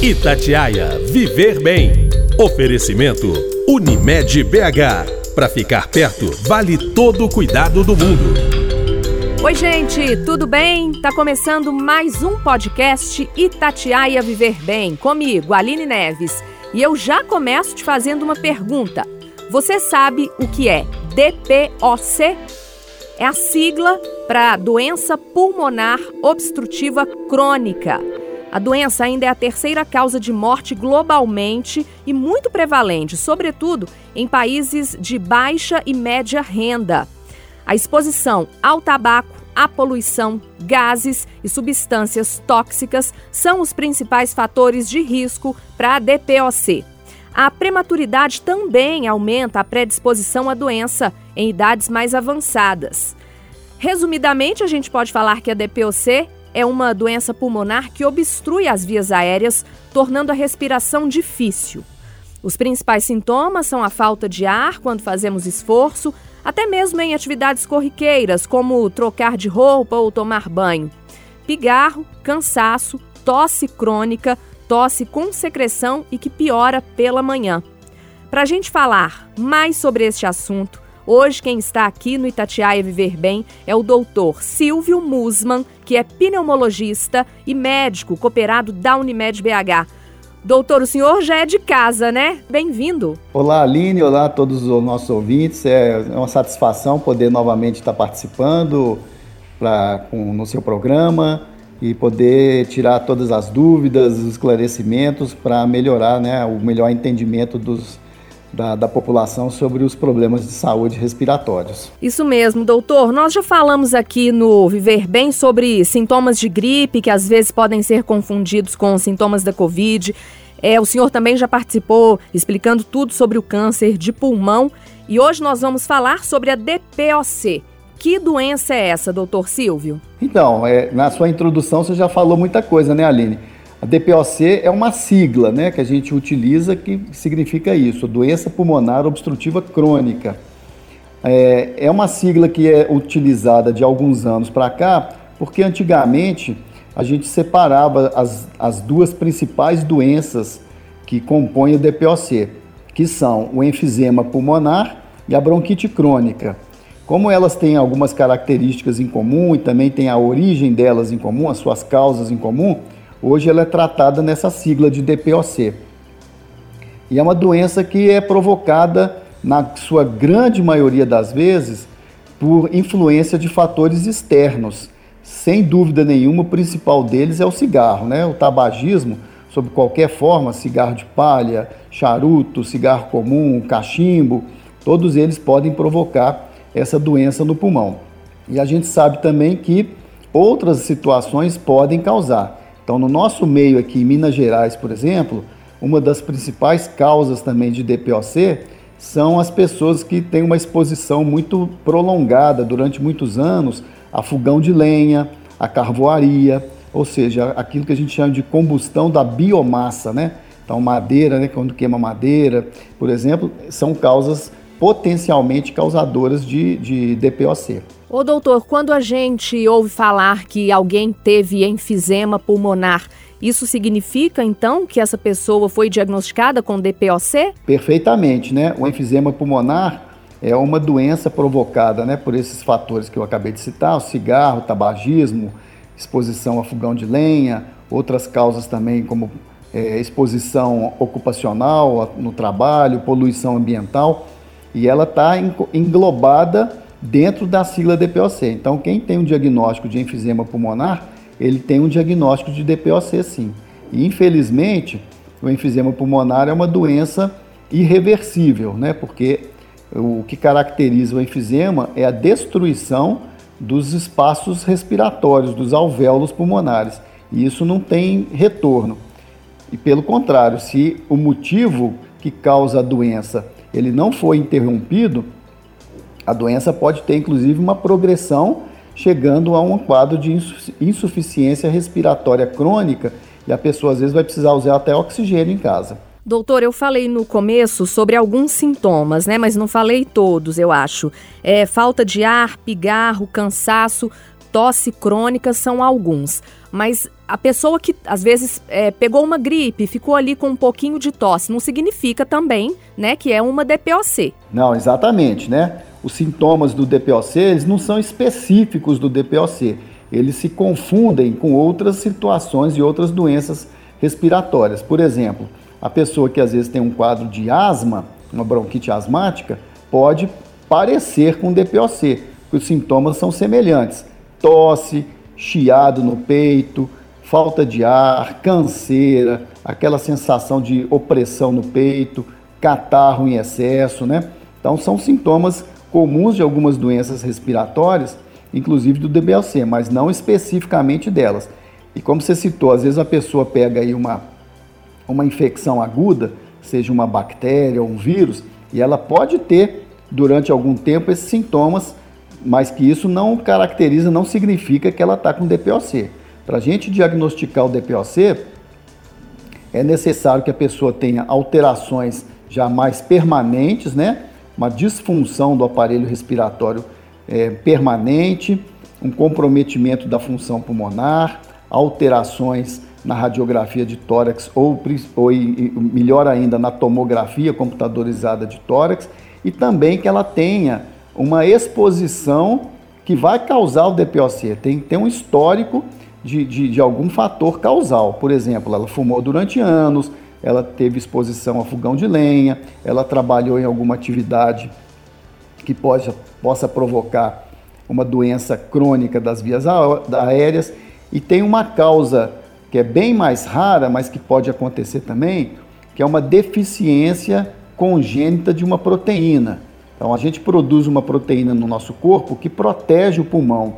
Itatiaia Viver Bem. Oferecimento Unimed BH. Para ficar perto, vale todo o cuidado do mundo. Oi, gente, tudo bem? Tá começando mais um podcast Itatiaia Viver Bem, comigo, Aline Neves. E eu já começo te fazendo uma pergunta. Você sabe o que é DPOC? É a sigla para doença pulmonar obstrutiva crônica. A doença ainda é a terceira causa de morte globalmente e muito prevalente, sobretudo em países de baixa e média renda. A exposição ao tabaco, à poluição, gases e substâncias tóxicas são os principais fatores de risco para a DPOC. A prematuridade também aumenta a predisposição à doença em idades mais avançadas. Resumidamente, a gente pode falar que a DPOC é uma doença pulmonar que obstrui as vias aéreas, tornando a respiração difícil. Os principais sintomas são a falta de ar quando fazemos esforço, até mesmo em atividades corriqueiras, como trocar de roupa ou tomar banho. Pigarro, cansaço, tosse crônica, tosse com secreção e que piora pela manhã. Para a gente falar mais sobre este assunto, Hoje quem está aqui no Itatiaia Viver Bem é o doutor Silvio Musman, que é pneumologista e médico cooperado da Unimed BH. Doutor, o senhor já é de casa, né? Bem-vindo. Olá, Aline. Olá a todos os nossos ouvintes. É uma satisfação poder novamente estar participando pra, com, no seu programa e poder tirar todas as dúvidas, os esclarecimentos para melhorar né, o melhor entendimento dos da, da, população sobre os problemas de saúde respiratórios. Isso mesmo, doutor. Nós já falamos aqui no Viver Bem sobre sintomas de gripe que às vezes podem ser confundidos com sintomas da Covid. É, o senhor também já participou explicando tudo sobre o câncer de pulmão e hoje nós vamos falar sobre a DPOC. Que doença é essa, doutor Silvio? Então, é, na sua introdução você já falou muita coisa, né, Aline? A DPOC é uma sigla né, que a gente utiliza que significa isso, doença pulmonar obstrutiva crônica. É, é uma sigla que é utilizada de alguns anos para cá, porque antigamente a gente separava as, as duas principais doenças que compõem o DPOC, que são o enfisema pulmonar e a bronquite crônica. Como elas têm algumas características em comum e também têm a origem delas em comum, as suas causas em comum, Hoje ela é tratada nessa sigla de DPOC. E é uma doença que é provocada, na sua grande maioria das vezes, por influência de fatores externos. Sem dúvida nenhuma, o principal deles é o cigarro, né? O tabagismo, sob qualquer forma, cigarro de palha, charuto, cigarro comum, cachimbo, todos eles podem provocar essa doença no pulmão. E a gente sabe também que outras situações podem causar. Então, no nosso meio aqui em Minas Gerais, por exemplo, uma das principais causas também de DPOC são as pessoas que têm uma exposição muito prolongada durante muitos anos a fogão de lenha, a carvoaria, ou seja, aquilo que a gente chama de combustão da biomassa, né? Então, madeira, né, quando queima madeira, por exemplo, são causas potencialmente causadoras de, de DPOC. Ô doutor, quando a gente ouve falar que alguém teve enfisema pulmonar, isso significa então que essa pessoa foi diagnosticada com DPOC? Perfeitamente, né? O enfisema pulmonar é uma doença provocada, né, por esses fatores que eu acabei de citar, o cigarro, o tabagismo, exposição a fogão de lenha, outras causas também como é, exposição ocupacional no trabalho, poluição ambiental, e ela está englobada dentro da sigla DPOC. Então, quem tem um diagnóstico de enfisema pulmonar, ele tem um diagnóstico de DPOC sim. E, infelizmente, o enfisema pulmonar é uma doença irreversível, né? Porque o que caracteriza o enfisema é a destruição dos espaços respiratórios, dos alvéolos pulmonares. E isso não tem retorno. E pelo contrário, se o motivo que causa a doença ele não foi interrompido, a doença pode ter inclusive uma progressão chegando a um quadro de insuficiência respiratória crônica e a pessoa às vezes vai precisar usar até oxigênio em casa. Doutor, eu falei no começo sobre alguns sintomas, né? Mas não falei todos, eu acho. É, falta de ar, pigarro, cansaço, tosse crônica são alguns. Mas a pessoa que às vezes é, pegou uma gripe, ficou ali com um pouquinho de tosse, não significa também, né, que é uma DPOC. Não, exatamente, né? Os sintomas do DPOC, eles não são específicos do DPOC. Eles se confundem com outras situações e outras doenças respiratórias. Por exemplo, a pessoa que às vezes tem um quadro de asma, uma bronquite asmática, pode parecer com DPOC, porque os sintomas são semelhantes. Tosse, chiado no peito, falta de ar, canseira, aquela sensação de opressão no peito, catarro em excesso, né? Então são sintomas comuns de algumas doenças respiratórias, inclusive do DBLC, mas não especificamente delas. E como você citou, às vezes a pessoa pega aí uma, uma infecção aguda, seja uma bactéria ou um vírus, e ela pode ter durante algum tempo esses sintomas mas que isso não caracteriza, não significa que ela está com DPOC. Para a gente diagnosticar o DPOC, é necessário que a pessoa tenha alterações já mais permanentes, né? Uma disfunção do aparelho respiratório é, permanente, um comprometimento da função pulmonar, alterações na radiografia de tórax ou, ou melhor ainda na tomografia computadorizada de tórax e também que ela tenha uma exposição que vai causar o DPOC. Tem, tem um histórico de, de, de algum fator causal. Por exemplo, ela fumou durante anos, ela teve exposição a fogão de lenha, ela trabalhou em alguma atividade que pode, possa provocar uma doença crônica das vias aéreas e tem uma causa que é bem mais rara, mas que pode acontecer também, que é uma deficiência congênita de uma proteína. Então a gente produz uma proteína no nosso corpo que protege o pulmão.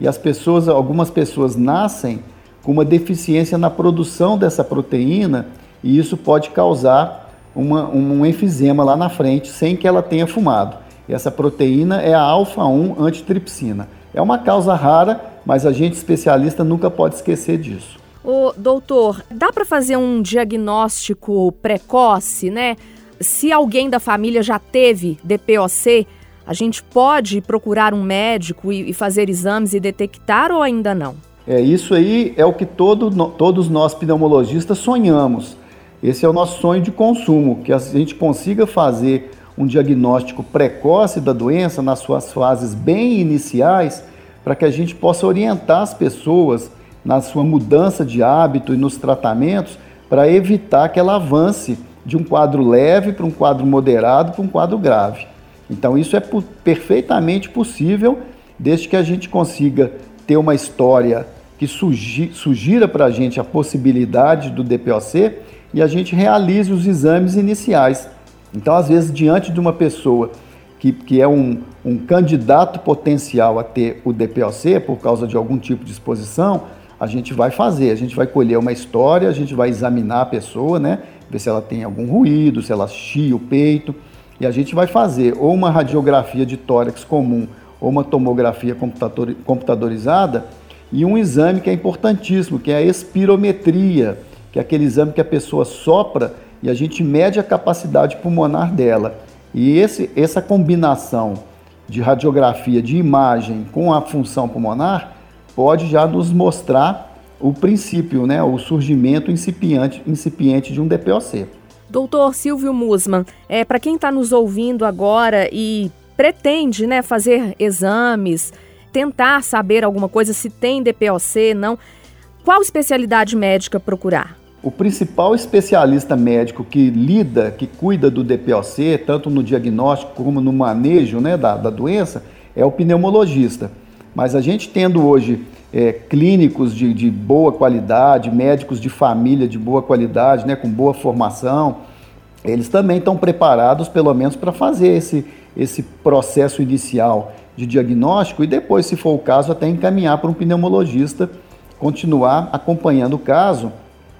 E as pessoas, algumas pessoas nascem com uma deficiência na produção dessa proteína e isso pode causar uma, um enfisema lá na frente sem que ela tenha fumado. E essa proteína é a alfa-1 antitripsina. É uma causa rara, mas a gente especialista nunca pode esquecer disso. O doutor, dá para fazer um diagnóstico precoce, né? se alguém da família já teve DPOC, a gente pode procurar um médico e, fazer exames e detectar ou ainda não? É, isso aí é o que todo, todos nós pneumologistas sonhamos. Esse é o nosso sonho de consumo, que a gente consiga fazer um diagnóstico precoce da doença nas suas fases bem iniciais, para que a gente possa orientar as pessoas na sua mudança de hábito e nos tratamentos, para evitar que ela avance de um quadro leve para um quadro moderado para um quadro grave. Então, isso é perfeitamente possível, desde que a gente consiga ter uma história que sugira para a gente a possibilidade do DPOC e a gente realize os exames iniciais. Então, às vezes, diante de uma pessoa que, que é um, um candidato potencial a ter o DPOC por causa de algum tipo de exposição, a gente vai fazer, a gente vai colher uma história, a gente vai examinar a pessoa, né? ver se ela tem algum ruído, se ela chia o peito. E a gente vai fazer ou uma radiografia de tórax comum ou uma tomografia computadorizada e um exame que é importantíssimo, que é a espirometria, que é aquele exame que a pessoa sopra e a gente mede a capacidade pulmonar dela. E esse, essa combinação de radiografia de imagem com a função pulmonar pode já nos mostrar o princípio, né, o surgimento incipiente, incipiente de um DPOC. Doutor Silvio Musman, é, para quem está nos ouvindo agora e pretende né, fazer exames, tentar saber alguma coisa, se tem DPOC, não, qual especialidade médica procurar? O principal especialista médico que lida, que cuida do DPOC, tanto no diagnóstico como no manejo né, da, da doença, é o pneumologista. Mas a gente tendo hoje é, clínicos de, de, boa qualidade, médicos de família de boa qualidade, né, com boa formação, eles também estão preparados, pelo menos, para fazer esse, esse processo inicial de diagnóstico e depois, se for o caso, até encaminhar para um pneumologista, continuar acompanhando o caso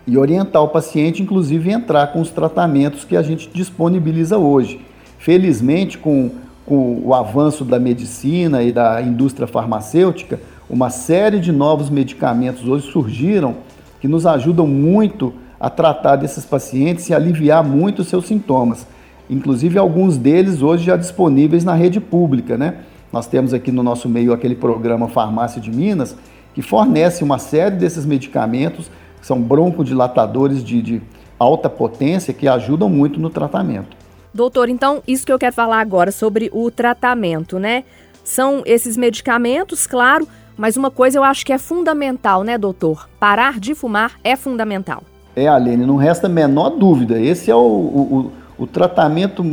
e orientar o paciente, inclusive entrar com os tratamentos que a gente disponibiliza hoje. Felizmente, com, com o avanço da medicina e da indústria farmacêutica, uma série de novos medicamentos hoje surgiram que nos ajudam muito a tratar desses pacientes e aliviar muito os seus sintomas. Inclusive, alguns deles hoje já disponíveis na rede pública, né? Nós temos aqui no nosso meio aquele programa Farmácia de Minas, que fornece uma série desses medicamentos, são broncodilatadores de, de alta potência, que ajudam muito no tratamento. Doutor, então, isso que eu quero falar agora sobre o tratamento, né? São esses medicamentos, claro, mas uma coisa eu acho que é fundamental, né, doutor? Parar de fumar é fundamental. É, Aline, não resta a menor dúvida. Esse é o, o, o tratamento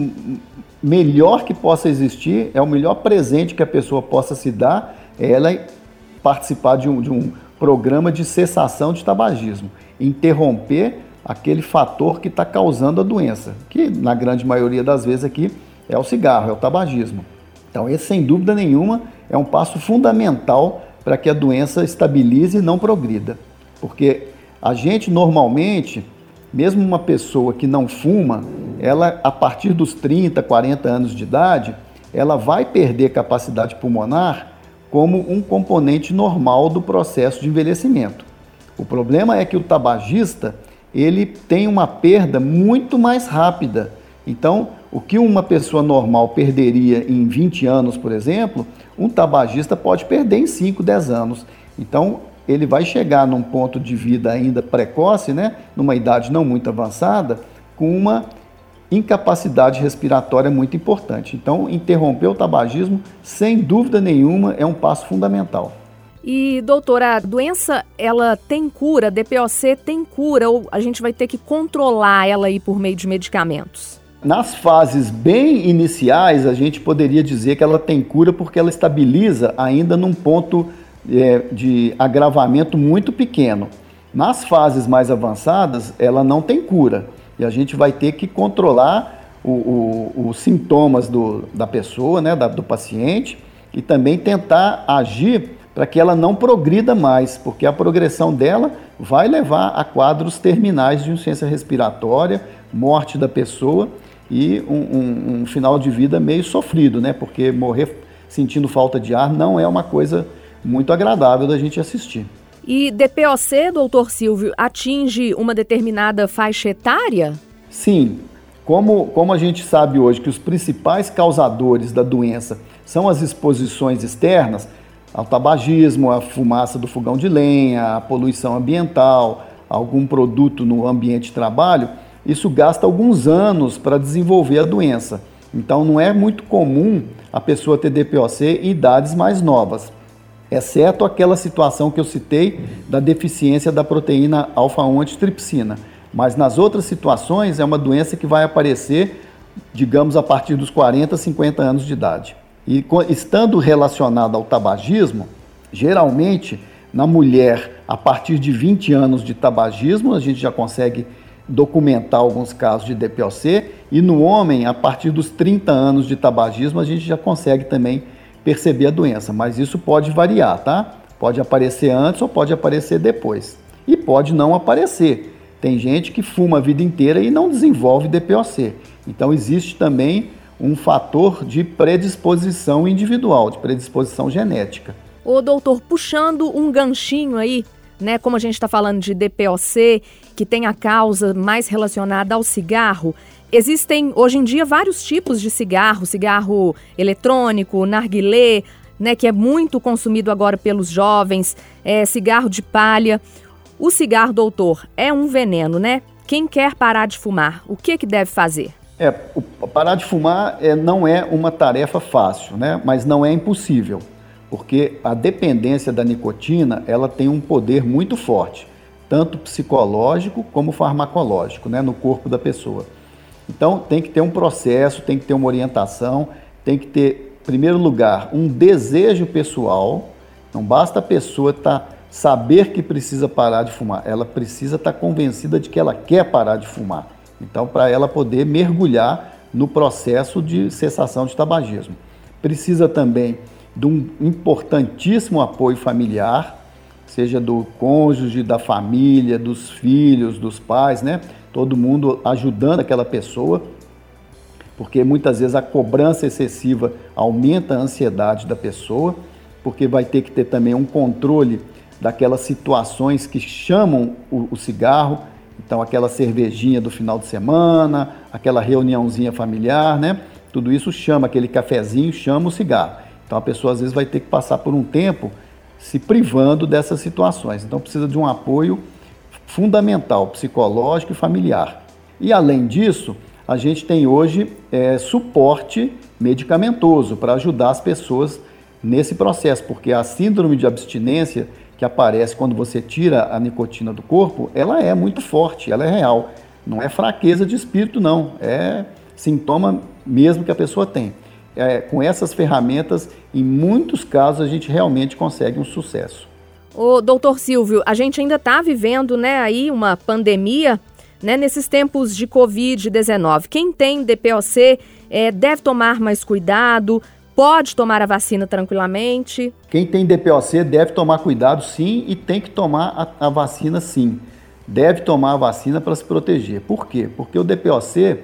melhor que possa existir, é o melhor presente que a pessoa possa se dar, é ela participar de um, de um programa de cessação de tabagismo. Interromper aquele fator que está causando a doença, que na grande maioria das vezes aqui é o cigarro, é o tabagismo. Então, esse sem dúvida nenhuma é um passo fundamental para que a doença estabilize e não progrida. Porque a gente normalmente, mesmo uma pessoa que não fuma, ela a partir dos 30, 40 anos de idade, ela vai perder capacidade pulmonar como um componente normal do processo de envelhecimento. O problema é que o tabagista, ele tem uma perda muito mais rápida. Então, o que uma pessoa normal perderia em 20 anos, por exemplo, um tabagista pode perder em 5, 10 anos. Então, ele vai chegar num ponto de vida ainda precoce, né, numa idade não muito avançada, com uma incapacidade respiratória muito importante. Então, interromper o tabagismo, sem dúvida nenhuma, é um passo fundamental. E, doutora, a doença, ela tem cura, a DPOC tem cura, ou a gente vai ter que controlar ela aí por meio de medicamentos? Nas fases bem iniciais, a gente poderia dizer que ela tem cura porque ela estabiliza ainda num ponto é, de agravamento muito pequeno. Nas fases mais avançadas, ela não tem cura e a gente vai ter que controlar o, o, os sintomas do, da pessoa, né, da, do paciente, e também tentar agir para que ela não progrida mais, porque a progressão dela vai levar a quadros terminais de insuficiência respiratória, morte da pessoa e um, um, um, final de vida meio sofrido, né? Porque morrer sentindo falta de ar não é uma coisa muito agradável da gente assistir. E DPOC, doutor Silvio, atinge uma determinada faixa etária? Sim. Como, como a gente sabe hoje que os principais causadores da doença são as exposições externas, ao tabagismo, a fumaça do fogão de lenha, a poluição ambiental, algum produto no ambiente de trabalho, isso gasta alguns anos para desenvolver a doença. Então não é muito comum a pessoa ter DPOC em idades mais novas, exceto aquela situação que eu citei da deficiência da proteína alfa-1 antitripsina. Mas nas outras situações é uma doença que vai aparecer, digamos, a partir dos 40, 50 anos de idade. E estando relacionada ao tabagismo, geralmente na mulher a partir de 20 anos de tabagismo, a gente já consegue documentar alguns casos de DPOC, e no homem, a partir dos 30 anos de tabagismo, a gente já consegue também perceber a doença, mas isso pode variar, tá? Pode aparecer antes ou pode aparecer depois. E pode não aparecer. Tem gente que fuma a vida inteira e não desenvolve DPOC. Então existe também um fator de predisposição individual, de predisposição genética. Ô doutor, puxando um ganchinho aí né? Como a gente está falando de DPOC, que tem a causa mais relacionada ao cigarro, existem hoje em dia vários tipos de cigarro, cigarro eletrônico, narguilé, né? Que é muito consumido agora pelos jovens, é, cigarro de palha. O cigarro, doutor, é um veneno, né? Quem quer parar de fumar, o que, que deve fazer? É, parar de fumar é, não é uma tarefa fácil, né? Mas não é impossível porque a dependência da nicotina ela tem um poder muito forte, tanto psicológico como farmacológico, né, no corpo da pessoa. Então tem que ter um processo, tem que ter uma orientação, tem que ter, em primeiro lugar, um desejo pessoal. Não basta a pessoa tá, saber que precisa parar de fumar, ela precisa estar tá convencida de que ela quer parar de fumar. Então, para ela poder mergulhar no processo de cessação de tabagismo. Precisa também de um importantíssimo apoio familiar, seja do cônjuge, da família, dos filhos, dos pais, né? Todo mundo ajudando aquela pessoa, porque muitas vezes a cobrança excessiva aumenta a ansiedade da pessoa, porque vai ter que ter também um controle daquelas situações que chamam o, o cigarro, então aquela cervejinha do final de semana, aquela reuniãozinha familiar, né? Tudo isso chama aquele cafezinho, chama o cigarro. Então a pessoa às vezes vai ter que passar por um tempo se privando dessas situações. Então precisa de um apoio fundamental, psicológico e familiar. E além disso, a gente tem hoje é, suporte medicamentoso para ajudar as pessoas nesse processo, porque a síndrome de abstinência que aparece quando você tira a nicotina do corpo, ela é muito forte, ela é real. Não é fraqueza de espírito, não. É sintoma mesmo que a pessoa tem. É, com essas ferramentas, em muitos casos, a gente realmente consegue um sucesso. O doutor Silvio, a gente ainda está vivendo né, aí uma pandemia né, nesses tempos de Covid-19. Quem tem DPOC é, deve tomar mais cuidado, pode tomar a vacina tranquilamente? Quem tem DPOC deve tomar cuidado sim e tem que tomar a, a vacina sim. Deve tomar a vacina para se proteger. Por quê? Porque o DPOC,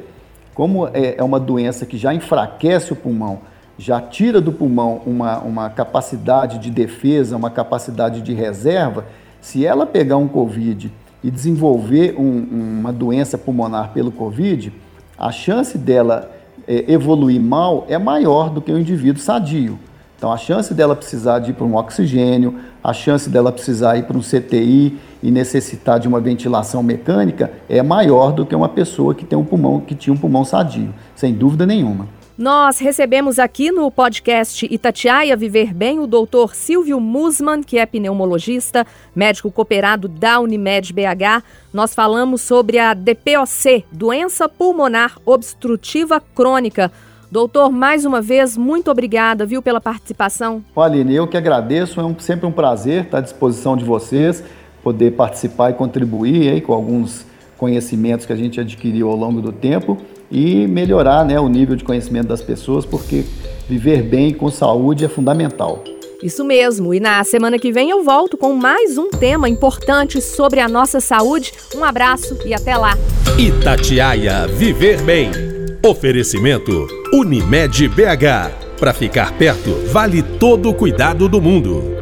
como é, é uma doença que já enfraquece o pulmão, já tira do pulmão uma, uma capacidade de defesa, uma capacidade de reserva, se ela pegar um Covid e desenvolver um, uma doença pulmonar pelo Covid, a chance dela é, evoluir mal é maior do que o indivíduo sadio. Então, a chance dela precisar de ir para um oxigênio, a chance dela precisar ir para um CTI e necessitar de uma ventilação mecânica é maior do que uma pessoa que tem um pulmão que tinha um pulmão sadio, sem dúvida nenhuma. Nós recebemos aqui no podcast Itatiaia Viver Bem o doutor Silvio Musman, que é pneumologista, médico cooperado da Unimed BH. Nós falamos sobre a DPOC, doença pulmonar obstrutiva crônica. Doutor, mais uma vez, muito obrigada, viu, pela participação. Aline, eu que agradeço, é um, sempre um prazer estar à disposição de vocês, poder participar e contribuir aí com alguns conhecimentos que a gente adquiriu ao longo do tempo e melhorar né, o nível de conhecimento das pessoas, porque viver bem com saúde é fundamental. Isso mesmo, e na semana que vem eu volto com mais um tema importante sobre a nossa saúde. Um abraço e até lá. Itatiaia Viver Bem. Oferecimento Unimed BH. Para ficar perto, vale todo o cuidado do mundo.